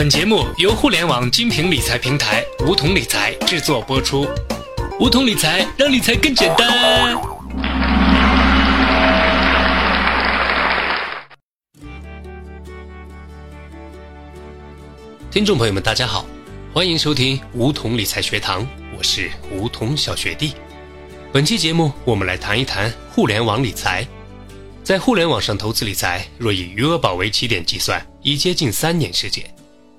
本节目由互联网精品理财平台梧桐理财制作播出。梧桐理财让理财更简单。听众朋友们，大家好，欢迎收听梧桐理财学堂，我是梧桐小学弟。本期节目，我们来谈一谈互联网理财。在互联网上投资理财，若以余额宝为起点计算，已接近三年时间。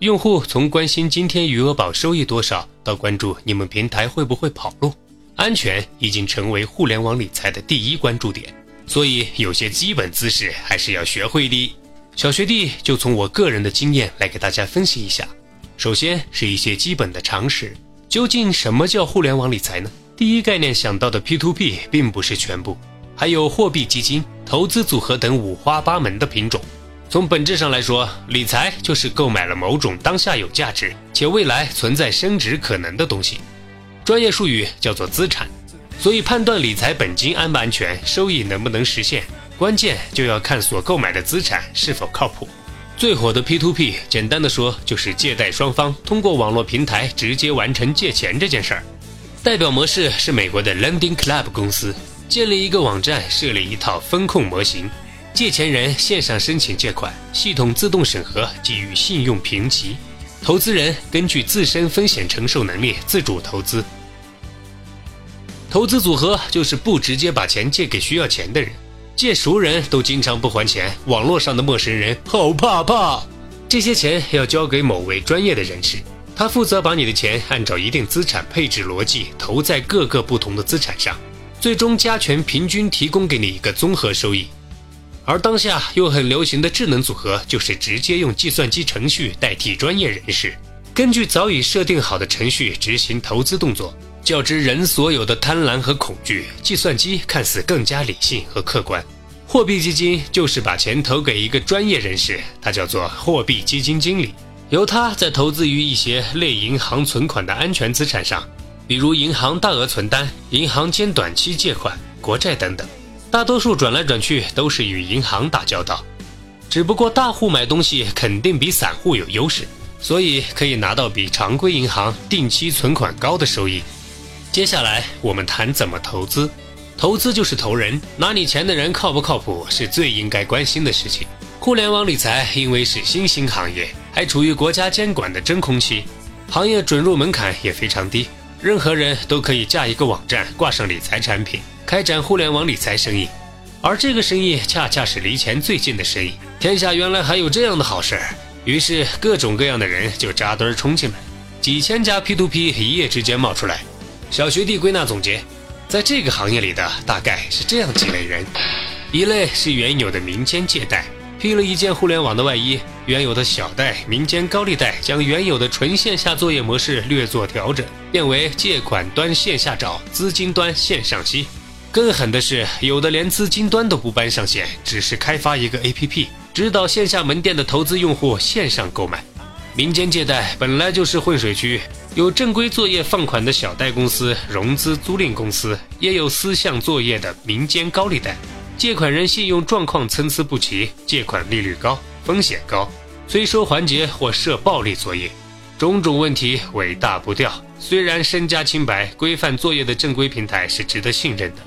用户从关心今天余额宝收益多少，到关注你们平台会不会跑路，安全已经成为互联网理财的第一关注点。所以，有些基本姿势还是要学会的。小学弟就从我个人的经验来给大家分析一下。首先是一些基本的常识。究竟什么叫互联网理财呢？第一概念想到的 P2P 并不是全部，还有货币基金、投资组合等五花八门的品种。从本质上来说，理财就是购买了某种当下有价值且未来存在升值可能的东西，专业术语叫做资产。所以判断理财本金安不安全、收益能不能实现，关键就要看所购买的资产是否靠谱。最火的 P2P，简单的说就是借贷双方通过网络平台直接完成借钱这件事儿。代表模式是美国的 Lending Club 公司，建立一个网站，设立一套风控模型。借钱人线上申请借款，系统自动审核，给予信用评级。投资人根据自身风险承受能力自主投资。投资组合就是不直接把钱借给需要钱的人，借熟人都经常不还钱，网络上的陌生人好怕怕。这些钱要交给某位专业的人士，他负责把你的钱按照一定资产配置逻辑投在各个不同的资产上，最终加权平均提供给你一个综合收益。而当下又很流行的智能组合，就是直接用计算机程序代替专业人士，根据早已设定好的程序执行投资动作。较之人所有的贪婪和恐惧，计算机看似更加理性和客观。货币基金就是把钱投给一个专业人士，他叫做货币基金经理，由他在投资于一些类银行存款的安全资产上，比如银行大额存单、银行间短期借款、国债等等。大多数转来转去都是与银行打交道，只不过大户买东西肯定比散户有优势，所以可以拿到比常规银行定期存款高的收益。接下来我们谈怎么投资，投资就是投人，拿你钱的人靠不靠谱是最应该关心的事情。互联网理财因为是新兴行业，还处于国家监管的真空期，行业准入门槛也非常低，任何人都可以架一个网站，挂上理财产品。开展互联网理财生意，而这个生意恰恰是离钱最近的生意。天下原来还有这样的好事儿，于是各种各样的人就扎堆冲进来，几千家 P2P 一夜之间冒出来。小学弟归纳总结，在这个行业里的大概是这样几类人：一类是原有的民间借贷，披了一件互联网的外衣，原有的小贷、民间高利贷将原有的纯线下作业模式略作调整，变为借款端线下找，资金端线上吸。更狠的是，有的连资金端都不搬上线，只是开发一个 APP，指导线下门店的投资用户线上购买。民间借贷本来就是混水区，有正规作业放款的小贷公司、融资租赁公司，也有私项作业的民间高利贷。借款人信用状况参差不齐，借款利率高，风险高，催收环节或设暴力作业，种种问题尾大不掉。虽然身家清白、规范作业的正规平台是值得信任的。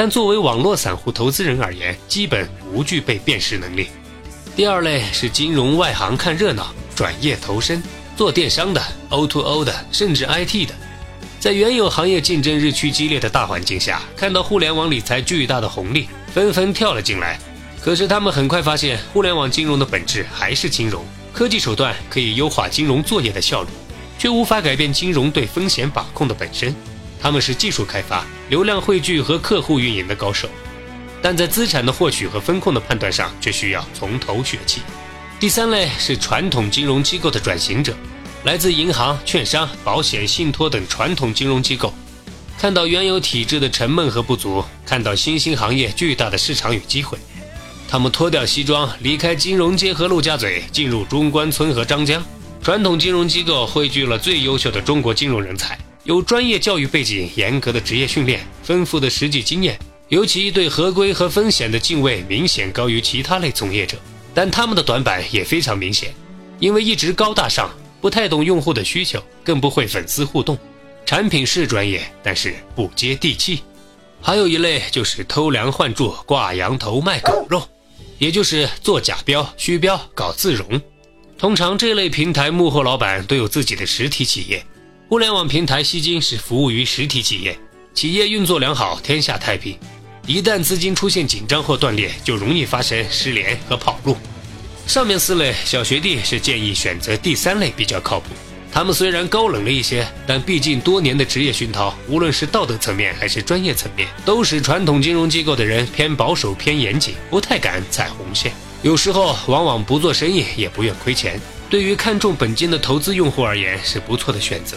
但作为网络散户投资人而言，基本无具备辨识能力。第二类是金融外行看热闹，转业投身做电商的、O2O 的，甚至 IT 的，在原有行业竞争日趋激烈的大环境下，看到互联网理财巨大的红利，纷纷跳了进来。可是他们很快发现，互联网金融的本质还是金融，科技手段可以优化金融作业的效率，却无法改变金融对风险把控的本身。他们是技术开发、流量汇聚和客户运营的高手，但在资产的获取和风控的判断上却需要从头学起。第三类是传统金融机构的转型者，来自银行、券商、保险、信托等传统金融机构，看到原有体制的沉闷和不足，看到新兴行业巨大的市场与机会，他们脱掉西装，离开金融街和陆家嘴，进入中关村和张江。传统金融机构汇聚了最优秀的中国金融人才。有专业教育背景、严格的职业训练、丰富的实际经验，尤其对合规和风险的敬畏明显高于其他类从业者。但他们的短板也非常明显，因为一直高大上，不太懂用户的需求，更不会粉丝互动。产品是专业，但是不接地气。还有一类就是偷梁换柱、挂羊头卖狗肉，也就是做假标、虚标、搞自融。通常这类平台幕后老板都有自己的实体企业。互联网平台吸金是服务于实体企业，企业运作良好，天下太平。一旦资金出现紧张或断裂，就容易发生失联和跑路。上面四类小学弟是建议选择第三类比较靠谱。他们虽然高冷了一些，但毕竟多年的职业熏陶，无论是道德层面还是专业层面，都使传统金融机构的人偏保守、偏严谨，不太敢踩红线。有时候往往不做生意也不愿亏钱。对于看重本金的投资用户而言，是不错的选择。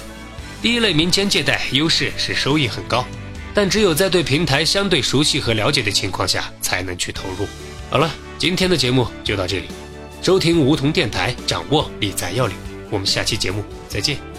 第一类民间借贷优势是收益很高，但只有在对平台相对熟悉和了解的情况下，才能去投入。好了，今天的节目就到这里。收听梧桐电台，掌握理财要领。我们下期节目再见。